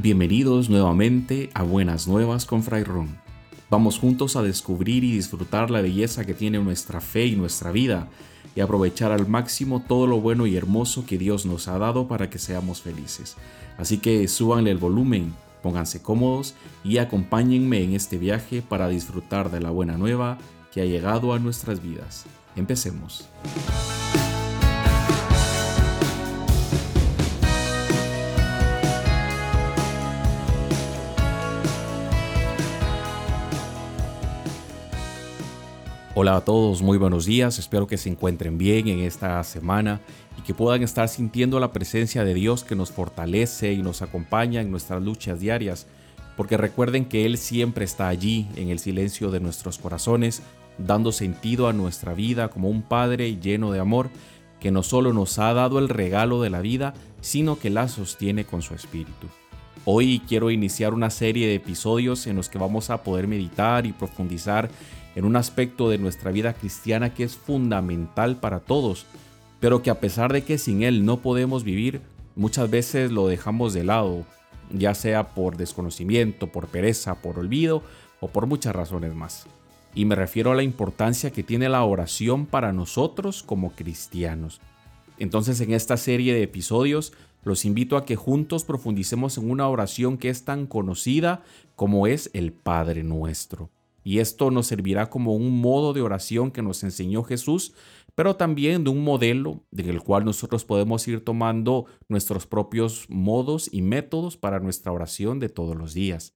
Bienvenidos nuevamente a Buenas Nuevas con Fray Ron. Vamos juntos a descubrir y disfrutar la belleza que tiene nuestra fe y nuestra vida y aprovechar al máximo todo lo bueno y hermoso que Dios nos ha dado para que seamos felices. Así que súbanle el volumen, pónganse cómodos y acompáñenme en este viaje para disfrutar de la buena nueva que ha llegado a nuestras vidas. Empecemos. Hola a todos, muy buenos días, espero que se encuentren bien en esta semana y que puedan estar sintiendo la presencia de Dios que nos fortalece y nos acompaña en nuestras luchas diarias, porque recuerden que Él siempre está allí en el silencio de nuestros corazones, dando sentido a nuestra vida como un Padre lleno de amor que no solo nos ha dado el regalo de la vida, sino que la sostiene con su espíritu. Hoy quiero iniciar una serie de episodios en los que vamos a poder meditar y profundizar en un aspecto de nuestra vida cristiana que es fundamental para todos, pero que a pesar de que sin él no podemos vivir, muchas veces lo dejamos de lado, ya sea por desconocimiento, por pereza, por olvido o por muchas razones más. Y me refiero a la importancia que tiene la oración para nosotros como cristianos. Entonces en esta serie de episodios los invito a que juntos profundicemos en una oración que es tan conocida como es el Padre nuestro. Y esto nos servirá como un modo de oración que nos enseñó Jesús, pero también de un modelo del cual nosotros podemos ir tomando nuestros propios modos y métodos para nuestra oración de todos los días.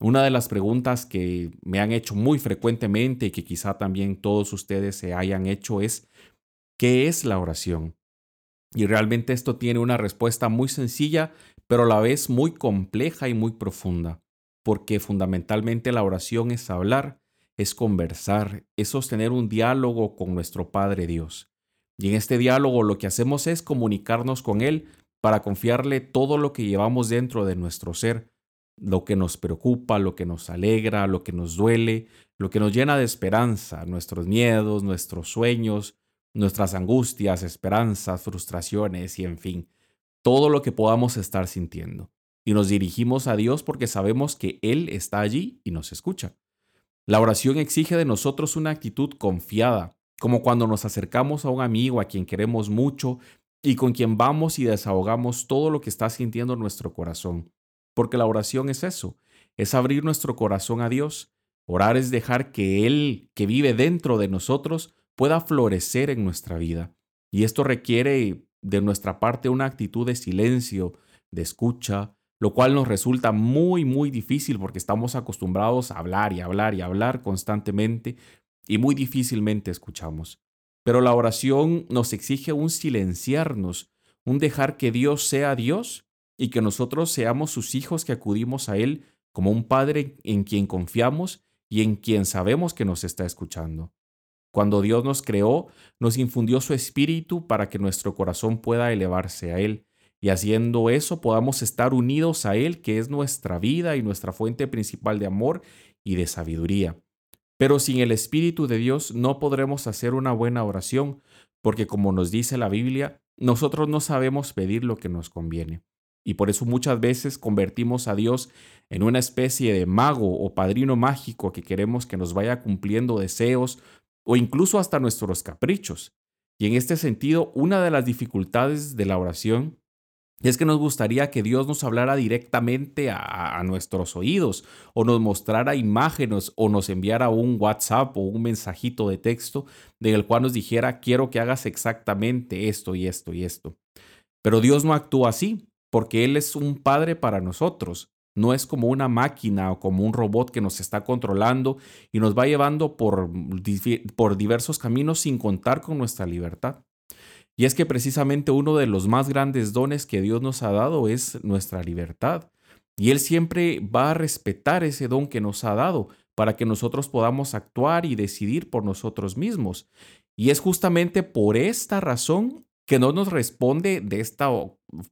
Una de las preguntas que me han hecho muy frecuentemente y que quizá también todos ustedes se hayan hecho es, ¿qué es la oración? Y realmente esto tiene una respuesta muy sencilla, pero a la vez muy compleja y muy profunda porque fundamentalmente la oración es hablar, es conversar, es sostener un diálogo con nuestro Padre Dios. Y en este diálogo lo que hacemos es comunicarnos con Él para confiarle todo lo que llevamos dentro de nuestro ser, lo que nos preocupa, lo que nos alegra, lo que nos duele, lo que nos llena de esperanza, nuestros miedos, nuestros sueños, nuestras angustias, esperanzas, frustraciones y en fin, todo lo que podamos estar sintiendo y nos dirigimos a Dios porque sabemos que Él está allí y nos escucha. La oración exige de nosotros una actitud confiada, como cuando nos acercamos a un amigo a quien queremos mucho y con quien vamos y desahogamos todo lo que está sintiendo nuestro corazón. Porque la oración es eso, es abrir nuestro corazón a Dios. Orar es dejar que Él, que vive dentro de nosotros, pueda florecer en nuestra vida. Y esto requiere de nuestra parte una actitud de silencio, de escucha, lo cual nos resulta muy, muy difícil porque estamos acostumbrados a hablar y hablar y hablar constantemente y muy difícilmente escuchamos. Pero la oración nos exige un silenciarnos, un dejar que Dios sea Dios y que nosotros seamos sus hijos que acudimos a Él como un Padre en quien confiamos y en quien sabemos que nos está escuchando. Cuando Dios nos creó, nos infundió su espíritu para que nuestro corazón pueda elevarse a Él y haciendo eso podamos estar unidos a Él, que es nuestra vida y nuestra fuente principal de amor y de sabiduría. Pero sin el Espíritu de Dios no podremos hacer una buena oración, porque como nos dice la Biblia, nosotros no sabemos pedir lo que nos conviene. Y por eso muchas veces convertimos a Dios en una especie de mago o padrino mágico que queremos que nos vaya cumpliendo deseos o incluso hasta nuestros caprichos. Y en este sentido, una de las dificultades de la oración es que nos gustaría que Dios nos hablara directamente a, nuestros oídos o nos mostrara imágenes o nos enviara un WhatsApp o un mensajito de texto en el cual nos dijera quiero que hagas exactamente esto y esto y esto. Pero Dios no actúa así porque Él es un padre para nosotros. No es como una máquina o como un robot que nos está controlando y nos va llevando por diversos caminos sin contar con nuestra libertad. Y es que precisamente uno de los más grandes dones que Dios nos ha dado es nuestra libertad. Y Él siempre va a respetar ese don que nos ha dado para que nosotros podamos actuar y decidir por nosotros mismos. Y es justamente por esta razón que no nos responde de esta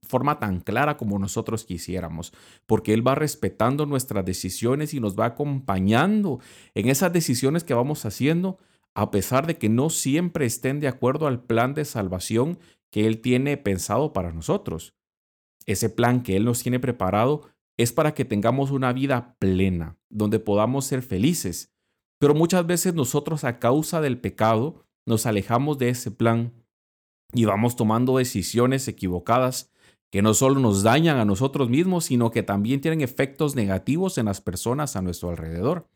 forma tan clara como nosotros quisiéramos, porque Él va respetando nuestras decisiones y nos va acompañando en esas decisiones que vamos haciendo a pesar de que no siempre estén de acuerdo al plan de salvación que Él tiene pensado para nosotros. Ese plan que Él nos tiene preparado es para que tengamos una vida plena, donde podamos ser felices. Pero muchas veces nosotros a causa del pecado nos alejamos de ese plan y vamos tomando decisiones equivocadas que no solo nos dañan a nosotros mismos, sino que también tienen efectos negativos en las personas a nuestro alrededor.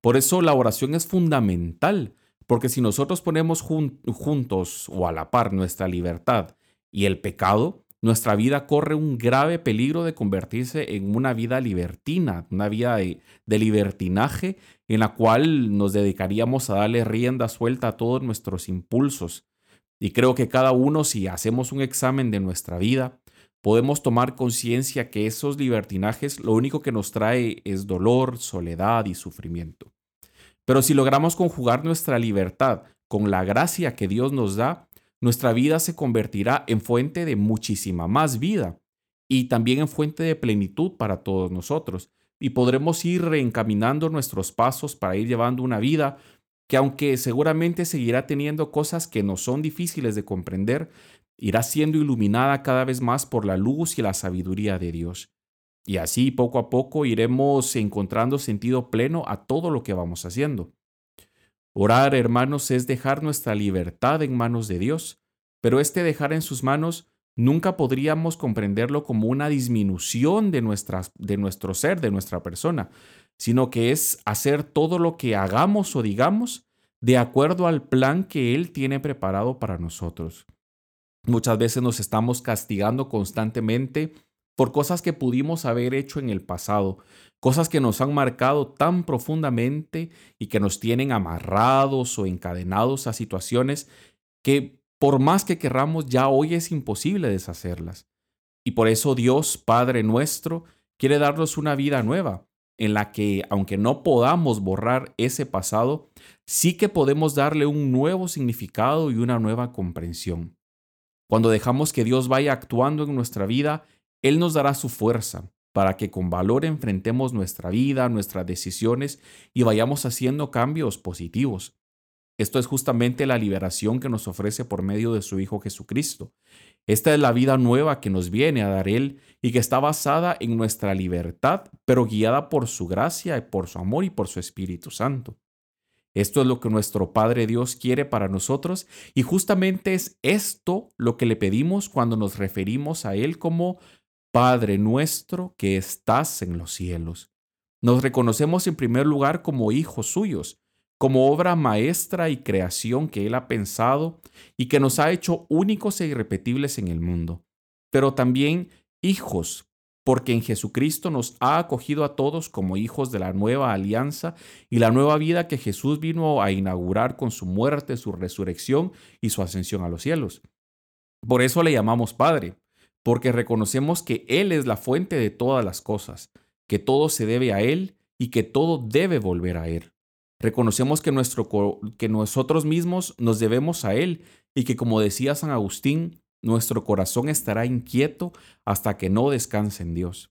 Por eso la oración es fundamental, porque si nosotros ponemos juntos o a la par nuestra libertad y el pecado, nuestra vida corre un grave peligro de convertirse en una vida libertina, una vida de, de, libertinaje en la cual nos dedicaríamos a darle rienda suelta a todos nuestros impulsos. Y creo que cada uno, si hacemos un examen de nuestra vida, podemos tomar conciencia que esos libertinajes lo único que nos trae es dolor, soledad y sufrimiento. Pero si logramos conjugar nuestra libertad con la gracia que Dios nos da, nuestra vida se convertirá en fuente de muchísima más vida y también en fuente de plenitud para todos nosotros. Y podremos ir reencaminando nuestros pasos para ir llevando una vida que aunque seguramente seguirá teniendo cosas que no son difíciles de comprender, irá siendo iluminada cada vez más por la luz y la sabiduría de Dios. Y así poco a poco iremos encontrando sentido pleno a todo lo que vamos haciendo. Orar, hermanos, es dejar nuestra libertad en manos de Dios, pero este dejar en sus manos nunca podríamos comprenderlo como una disminución de, de nuestro ser, de nuestra persona, sino que es hacer todo lo que hagamos o digamos de acuerdo al plan que Él tiene preparado para nosotros. Muchas veces nos estamos castigando constantemente por cosas que pudimos haber hecho en el pasado, cosas que nos han marcado tan profundamente y que nos tienen amarrados o encadenados a situaciones que por más que querramos ya hoy es imposible deshacerlas. Y por eso Dios, Padre nuestro, quiere darnos una vida nueva, en la que, aunque no podamos borrar ese pasado, sí que podemos darle un nuevo significado y una nueva comprensión. Cuando dejamos que Dios vaya actuando en nuestra vida, Él nos dará su fuerza para que con valor enfrentemos nuestra vida, nuestras decisiones y vayamos haciendo cambios positivos. Esto es justamente la liberación que nos ofrece por medio de su Hijo Jesucristo. Esta es la vida nueva que nos viene a dar Él y que está basada en nuestra libertad, pero guiada por su gracia, por su amor y por su Espíritu Santo. Esto es lo que nuestro Padre Dios quiere para nosotros y justamente es esto lo que le pedimos cuando nos referimos a Él como Padre nuestro que estás en los cielos. Nos reconocemos en primer lugar como hijos suyos, como obra maestra y creación que Él ha pensado y que nos ha hecho únicos e irrepetibles en el mundo, pero también hijos porque en Jesucristo nos ha acogido a todos como hijos de la nueva alianza y la nueva vida que Jesús vino a inaugurar con su muerte, su resurrección y su ascensión a los cielos. Por eso le llamamos Padre, porque reconocemos que Él es la fuente de todas las cosas, que todo se debe a Él y que todo debe volver a Él. Reconocemos que, nuestro, que nosotros mismos nos debemos a Él y que, como decía San Agustín, nuestro corazón estará inquieto hasta que no descanse en Dios.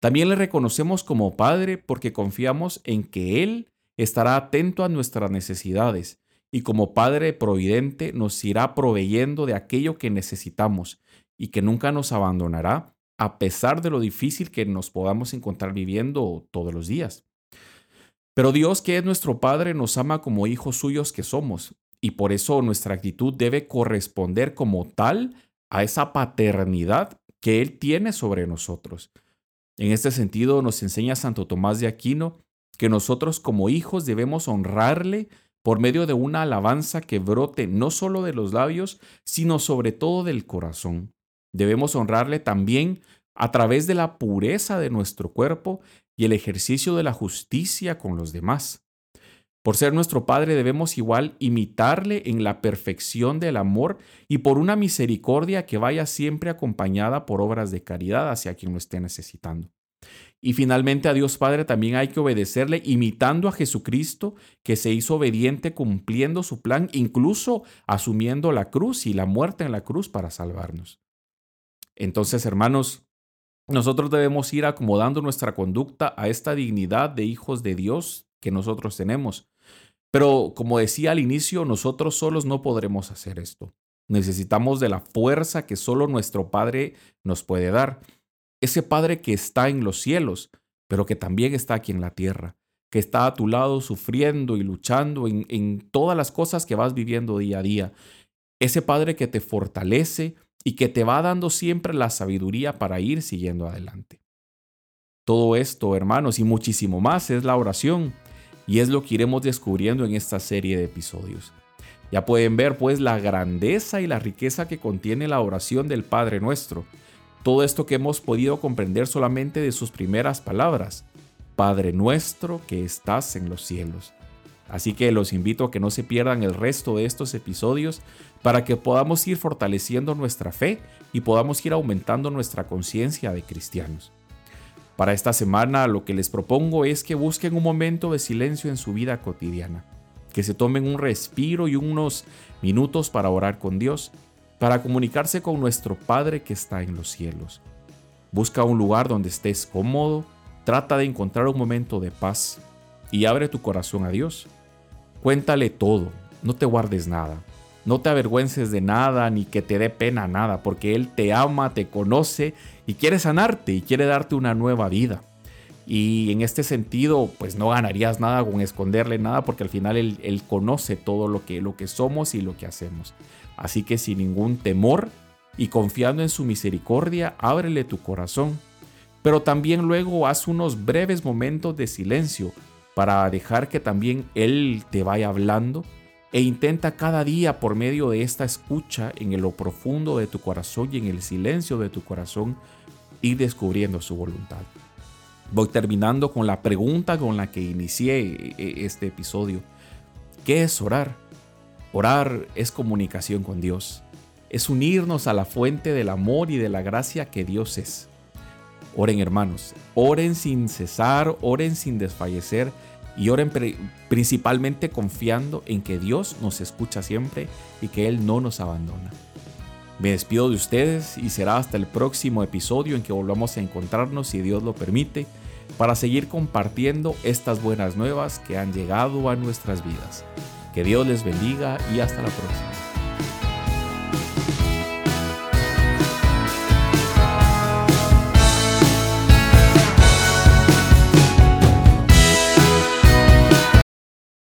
También le reconocemos como Padre porque confiamos en que Él estará atento a nuestras necesidades y como Padre providente nos irá proveyendo de aquello que necesitamos y que nunca nos abandonará a pesar de lo difícil que nos podamos encontrar viviendo todos los días. Pero Dios, que es nuestro Padre, nos ama como hijos suyos que somos y por eso nuestra actitud debe corresponder como tal a esa paternidad que Él tiene sobre nosotros. En este sentido nos enseña Santo Tomás de Aquino que nosotros como hijos debemos honrarle por medio de una alabanza que brote no solo de los labios, sino sobre todo del corazón. Debemos honrarle también a través de la pureza de nuestro cuerpo y el ejercicio de la justicia con los demás. Por ser nuestro Padre debemos igual imitarle en la perfección del amor y por una misericordia que vaya siempre acompañada por obras de caridad hacia quien lo esté necesitando. Y finalmente a Dios Padre también hay que obedecerle imitando a Jesucristo, que se hizo obediente cumpliendo su plan, incluso asumiendo la cruz y la muerte en la cruz para salvarnos. Entonces, hermanos, nosotros debemos ir acomodando nuestra conducta a esta dignidad de hijos de Dios que nosotros tenemos pero como decía al inicio, nosotros solos no podremos hacer esto. Necesitamos de la fuerza que solo nuestro Padre nos puede dar. ese Padre que está en los cielos, pero que también está aquí en la tierra, que está a tu lado sufriendo y luchando en, en todas las cosas que vas viviendo día a día. Ese Padre que te fortalece y que te va dando siempre la sabiduría para ir siguiendo adelante. Todo esto, hermanos, y muchísimo más es la oración, y es lo que iremos descubriendo en esta serie de episodios. Ya pueden ver pues la grandeza y la riqueza que contiene la oración del Padre nuestro. Todo esto que hemos podido comprender solamente de sus primeras palabras. Padre nuestro que estás en los cielos. Así que los invito a que no se pierdan el resto de estos episodios para que podamos ir fortaleciendo nuestra fe y podamos ir aumentando nuestra conciencia de cristianos. Para esta semana lo que les propongo es que busquen un momento de silencio en su vida cotidiana, que se tomen un respiro y unos minutos para orar con Dios, para comunicarse con nuestro Padre que está en los cielos. Busca un lugar donde estés cómodo, trata de encontrar un momento de paz y abre tu corazón a Dios. Cuéntale todo, no te guardes nada. No te avergüences de nada ni que te dé pena nada, porque Él te ama, te conoce y quiere sanarte y quiere darte una nueva vida. Y en este sentido, pues no ganarías nada con esconderle nada, porque al final Él, conoce todo lo que, lo que somos y lo que hacemos. Así que sin ningún temor y confiando en su misericordia, ábrele tu corazón. Pero también luego haz unos breves momentos de silencio para dejar que también Él te vaya hablando e intenta cada día por medio de esta escucha en lo profundo de tu corazón y en el silencio de tu corazón ir descubriendo su voluntad. Voy terminando con la pregunta con la que inicié eh, eh, este episodio. ¿Qué es orar? Orar es comunicación con Dios. Es unirnos a la fuente del amor y de la gracia que Dios es. Oren hermanos, oren sin cesar, oren sin desfallecer y oren principalmente confiando en que Dios nos escucha siempre y que Él no nos abandona. Me despido de ustedes y será hasta el próximo episodio en que volvamos a encontrarnos si Dios lo permite para seguir compartiendo estas buenas nuevas que han llegado a nuestras vidas. Que Dios les bendiga y hasta la próxima.